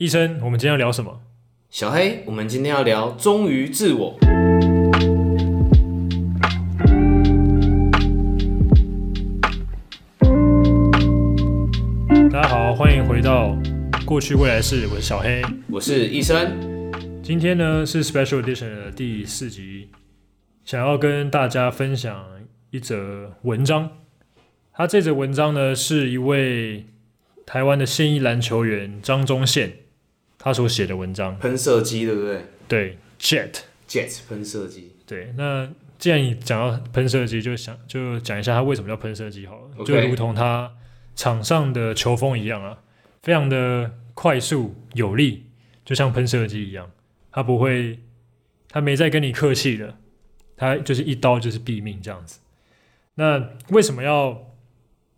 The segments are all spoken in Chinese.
医生，我们今天要聊什么？小黑，我们今天要聊忠于自我。大家好，欢迎回到过去未来式，我是小黑。我是医生，今天呢是 Special Edition 的第四集，想要跟大家分享一则文章。他这则文章呢是一位台湾的现役篮球员张忠宪他所写的文章。喷射机对不对对，Jet。？Jet 喷射机。对，那既然你讲到喷射机，就想就讲一下它为什么叫喷射机好了。就如同它场上的球风一样啊，非常的快速有力，就像喷射机一样，它不会，它没在跟你客气的，它就是一刀就是毙命这样子。那为什么要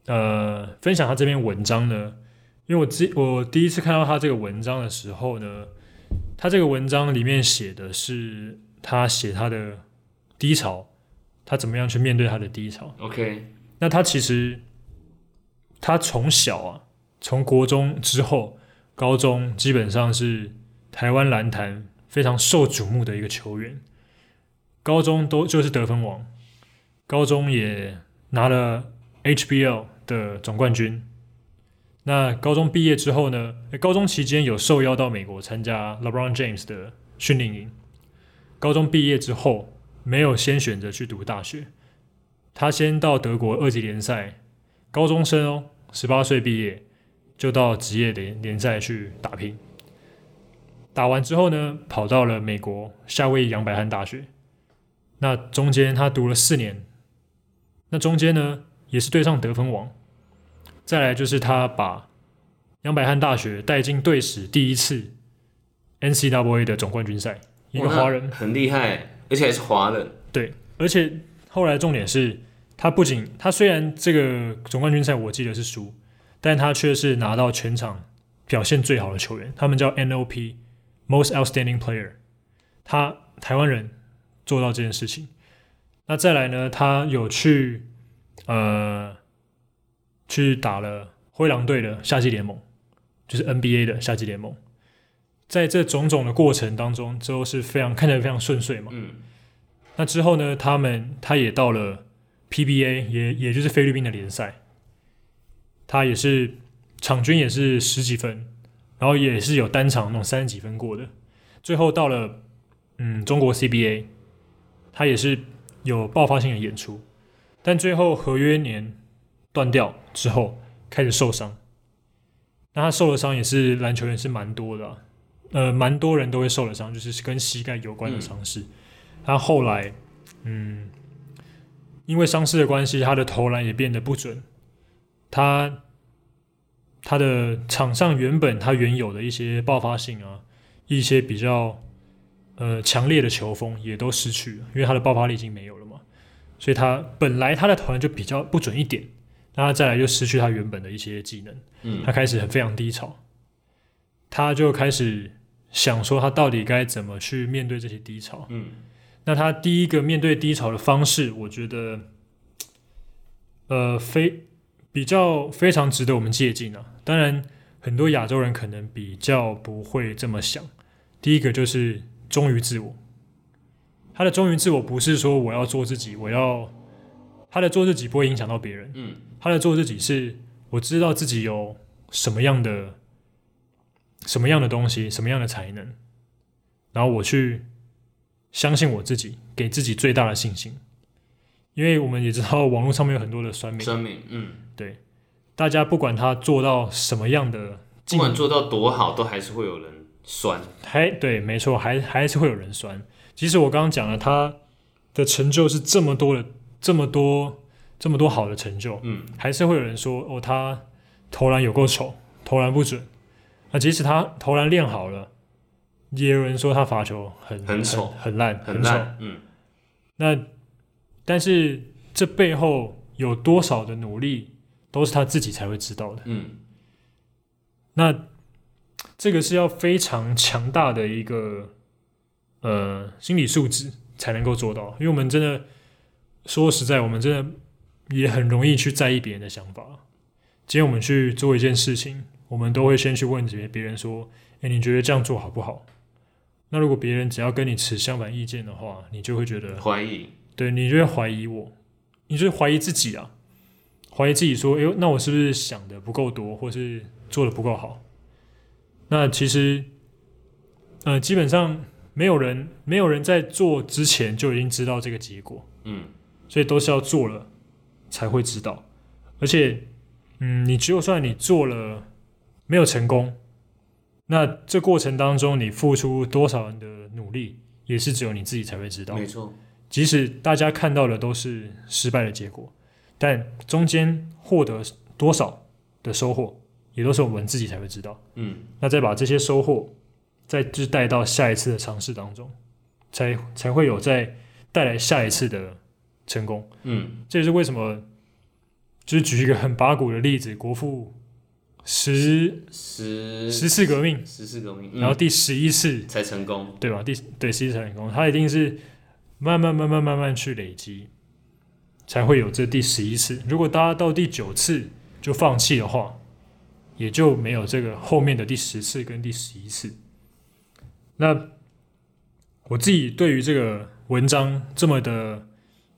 呃分享他这篇文章呢？因为我之我第一次看到他这个文章的时候呢，他这个文章里面写的是他写他的低潮，他怎么样去面对他的低潮。OK，那他其实他从小啊，从国中之后，高中基本上是台湾篮坛非常受瞩目的一个球员。高中都就是得分王，高中也拿了 HBL 的总冠军。那高中毕业之后呢？高中期间有受邀到美国参加 LeBron James 的训练营。高中毕业之后，没有先选择去读大学，他先到德国二级联赛，高中生哦，十八岁毕业就到职业联联赛去打拼。打完之后呢，跑到了美国夏威夷杨百翰大学。那中间他读了四年，那中间呢也是对上得分王。再来就是他把杨百翰大学带进队史第一次 NCAA 的总冠军赛，一个华人。很厉害，而且还是华人。对，而且后来重点是，他不仅他虽然这个总冠军赛我记得是输，但他却是拿到全场表现最好的球员，他们叫 NOP Most Outstanding Player。他台湾人做到这件事情。那再来呢，他有去呃去打了灰狼队的夏季联盟，就是 NBA 的夏季联盟。在这种种的过程当中，之后是非常看起来非常顺遂嘛。嗯，那之后呢，他们他也到了 PBA，也也就是菲律宾的联赛，他也是场均也是十几分，然后也是有单场那种三十几分过的。最后到了嗯中国 CBA，他也是有爆发性的演出，但最后合约年断掉之后开始受伤。那他受的伤也是篮球员是蛮多的啊、呃，蛮多人都会受的伤，就是跟膝盖有关的伤势。他后来，嗯，因为伤势的关系，他的投篮也变得不准。他他的场上原本他原有的一些爆发性啊，一些比较呃强烈的球风也都失去了，因为他的爆发力已经没有了嘛。所以他本来他的投篮就比较不准一点，那他再来就失去他原本的一些技能，嗯他开始很非常低潮，他就开始想说他到底该怎么去面对这些低潮。嗯，那他第一个面对低潮的方式，我觉得，呃，非比较非常值得我们借鉴啊。当然，很多亚洲人可能比较不会这么想。第一个就是忠于自我，他的忠于自我不是说我要做自己，我要他的做自己不会影响到别人，嗯，他的做自己是我知道自己有什么样的什么样的东西，什么样的才能，然后我去相信我自己，给自己最大的信心。因为我们也知道网络上面有很多的酸民，生命，嗯，对大家不管他做到什么样的不管做到多好，都还是会有人酸。还对，没错，还还是会有人酸。即使我刚刚讲了，他的成就是这么多的，这么多，这么多好的成就，嗯，还是会有人说哦，他投篮有够丑，投篮不准。那即使他投篮练好了，也有人说他罚球很很丑很很烂，丑。很烂，嗯，那但是这背后有多少的努力，都是他自己才会知道的。嗯，那这个是要非常强大的一个呃心理素质才能够做到，因为我们真的说实在，我们真的也很容易去在意别人的想法。今天我们去做一件事情，我们都会先去问别别人说：“诶，你觉得这样做好不好？”那如果别人只要跟你持相反意见的话，你就会觉得，怀疑，对你就会怀疑我，你就会怀疑自己啊，怀疑自己说：“哎呦，那我是不是想的不够多，或是做的不够好？”那其实，呃，基本上没有人没有人在做之前就已经知道这个结果，嗯，所以都是要做了才会知道。而且，嗯，你就算你做了没有成功，那这过程当中你付出多少人的努力，也是只有你自己才会知道。没错，即使大家看到的都是失败的结果，但中间获得多少的收获，也都是我们自己才会知道。嗯，那再把这些收获，再就带到下一次的尝试当中，才才会有再带来下一次的成功。嗯，这也是为什么，就是举一个很八股的例子，国父十十十次革命，十次革命，嗯然后第十一次，才成功，对吧？第对十一次成功，他一定是慢慢慢慢慢慢去累积，才会有这第十一次。如果大家到第九次就放弃的话，也就没有这个后面的第十次跟第十一次。那我自己对于这个文章这么的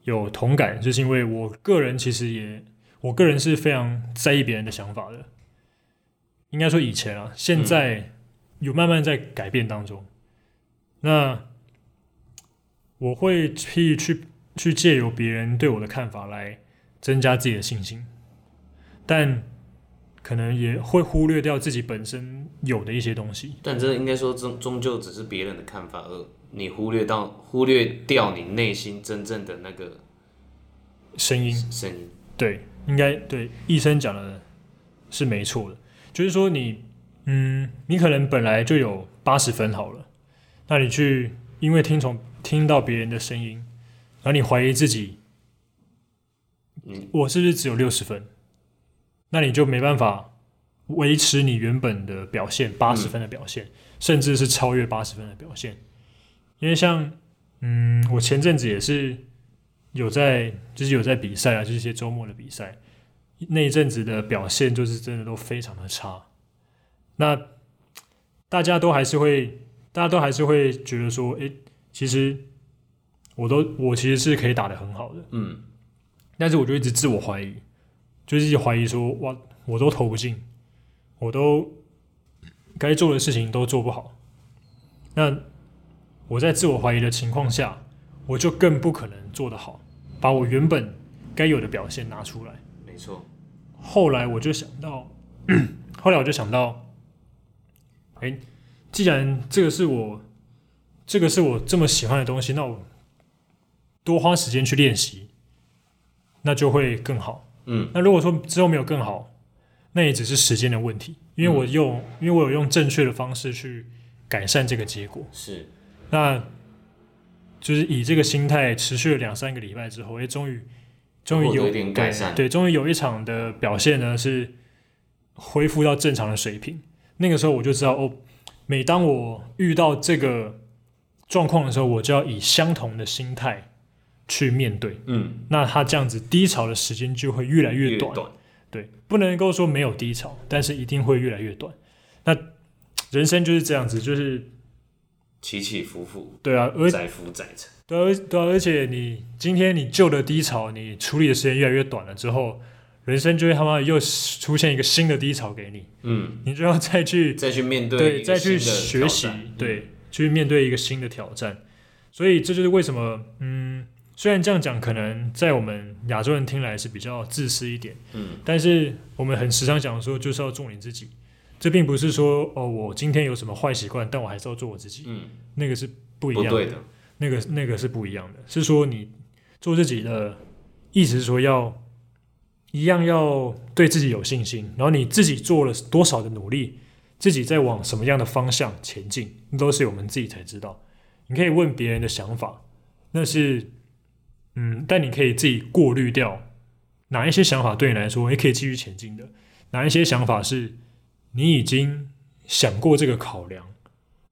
有同感，就是因为我个人其实也，我个人是非常在意别人的想法的。应该说以前啊，现在有慢慢在改变当中。那我会去去去借由别人对我的看法来增加自己的信心，但可能也会忽略掉自己本身有的一些东西。但这应该说终终究只是别人的看法，而你忽略到忽略掉你内心真正的那个声音声音。对，应该对医生讲的是没错的，就是说你，嗯，你可能本来就有八十分好了，那你去因为听从听到别人的声音，然后你怀疑自己，嗯，我是不是只有六十分？那你就没办法维持你原本的表现，八十分的表现，甚至是超越八十分的表现。因为像，嗯，我前阵子也是有在，就是有在比赛啊，就是一些周末的比赛，那一阵子的表现就是真的都非常的差。那大家都还是会，大家都还是会觉得说，诶，其实我都我其实是可以打得很好的，嗯，但是我就一直自我怀疑，就是一直怀疑说，哇，我都投不进，我都该做的事情都做不好。那我在自我怀疑的情况下，我就更不可能做得好，把我原本该有的表现拿出来。没错，后来我就想到，后来我就想到，哎，既然这个是我，这个是我这么喜欢的东西，那我多花时间去练习，那就会更好。嗯，那如果说之后没有更好，那也只是时间的问题，因为我用，因为我有用正确的方式去改善这个结果。是，那就是以这个心态持续了两三个礼拜之后，哎，终于终于有点改善对，对，终于有一场的表现呢是恢复到正常的水平。那个时候我就知道，哦，每当我遇到这个状况的时候，我就要以相同的心态去面对。嗯，那他这样子低潮的时间就会越来越短。短，对，不能够说没有低潮，但是一定会越来越短。那人生就是这样子，就是起起伏伏，对啊，而载浮载沉。对啊，对啊，而且你今天你旧的低潮，你处理的时间越来越短了之后，人生就会他妈又出现一个新的低潮给你，嗯，你就要再去再去面对对，再去学习对，去面对一个新的挑战。所以这就是为什么，嗯，虽然这样讲可能在我们亚洲人听来是比较自私一点，嗯，但是我们很时常讲说，就是要做你自己。这并不是说哦，我今天有什么坏习惯，但我还是要做我自己，嗯，那个是不一样的，那个那个是不一样的，是说你做自己的意思是说要一样要对自己有信心，然后你自己做了多少的努力，自己在往什么样的方向前进，那都是我们自己才知道。你可以问别人的想法，那是嗯，但你可以自己过滤掉哪一些想法对你来说也可以继续前进的，哪一些想法是你已经想过这个考量，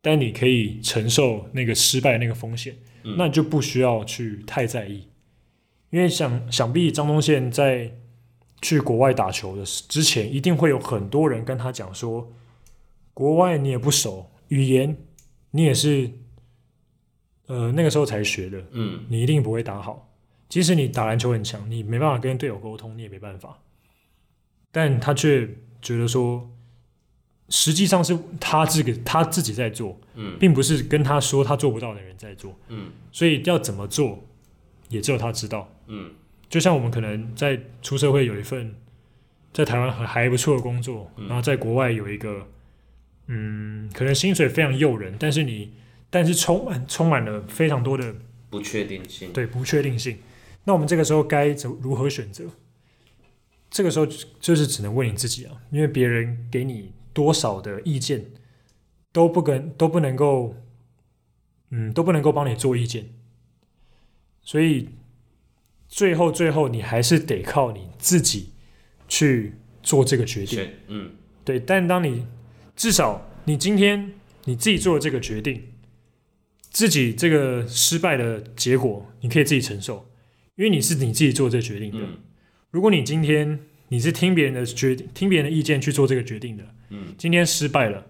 但你可以承受那个失败那个风险，嗯那你就不需要去太在意，因为想想必张东宪在去国外打球的之前，一定会有很多人跟他讲说，国外你也不熟，语言你也是，呃，那个时候才学的，嗯，你一定不会打好。即使你打篮球很强，你没办法跟队友沟通，你也没办法。但他却觉得说，实际上是他这个他自己在做，嗯，并不是跟他说他做不到的人在做，嗯，所以要怎么做，也只有他知道。嗯，就像我们可能在出社会有一份在台湾还还不错的工作，然后在国外有一个，嗯，可能薪水非常诱人，但是你但是充满充满了非常多的不确定性，对不确定性。那我们这个时候该怎如何选择？这个时候就是只能问你自己啊，因为别人给你多少的意见都不跟都不能够，嗯，都不能够帮你做意见，所以最后最后你还是得靠你自己去做这个决定。嗯，对，但当你至少你今天你自己做了这个决定，自己这个失败的结果，你可以自己承受，因为你是你自己做这个决定的。嗯如果你今天你是听别人的决定，听别人的意见去做这个决定的，嗯，今天失败了，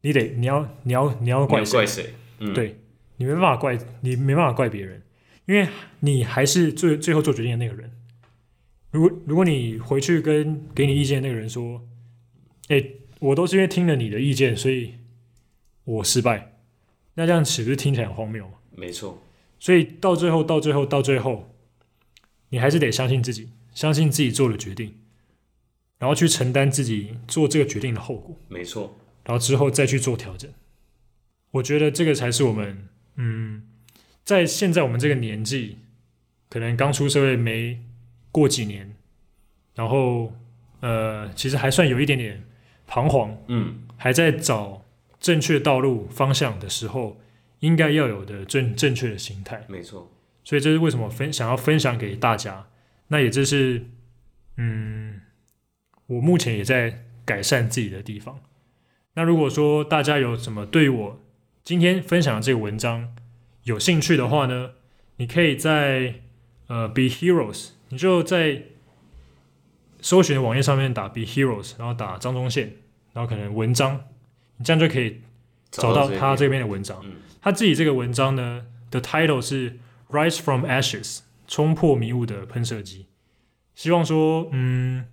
你得你要你要你要怪谁？怪谁？嗯，对你没办法怪你没办法怪别人，因为你还是最最后做决定的那个人。如果如果你回去跟给你意见的那个人说：“哎、我都是因为听了你的意见，所以我失败。”那这样岂不是听起来很荒谬吗？没错，所以到最后，到最后，到最后，你还是得相信自己，相信自己做了决定，然后去承担自己做这个决定的后果。没错，然后之后再去做调整。我觉得这个才是我们，嗯，在现在我们这个年纪，可能刚出社会没过几年，然后呃，其实还算有一点点彷徨，嗯，还在找正确道路方向的时候，应该要有的正正确的心态。没错，所以这是为什么分想要分享给大家。那也就是，嗯，我目前也在改善自己的地方。那如果说大家有什么对我今天分享的这个文章有兴趣的话呢，你可以在呃 Be Heroes，你就在搜寻的网页上面打 Be Heroes，然后打张忠宪，然后可能文章，你这样就可以找到他这边的文章。嗯他自己这个文章呢的 title 是 Rise from Ashes，冲破迷雾的喷射机。希望说，嗯，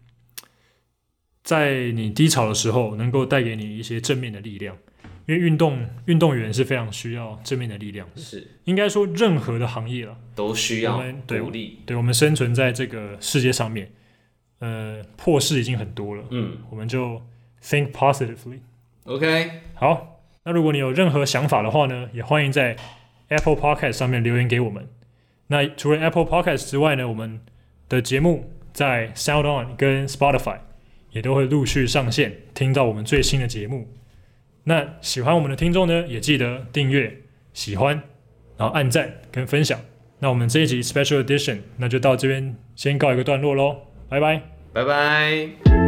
在你低潮的时候，能够带给你一些正面的力量。因为运动运动员是非常需要正面的力量的。是应该说，任何的行业了，都需要我们对鼓励，对我们生存在这个世界上面，呃，破事已经很多了，嗯我们就 think positively。，OK，好，那如果你有任何想法的话呢，也欢迎在 Apple Podcast 上面留言给我们。那除了 Apple Podcast 之外呢，我们的节目在 Sound On 跟 Spotify 也都会陆续上线，听到我们最新的节目。那喜欢我们的听众呢，也记得订阅、喜欢，然后按赞跟分享。那我们这一集 Special Edition 那就到这边先告一个段落喽，拜拜。拜拜。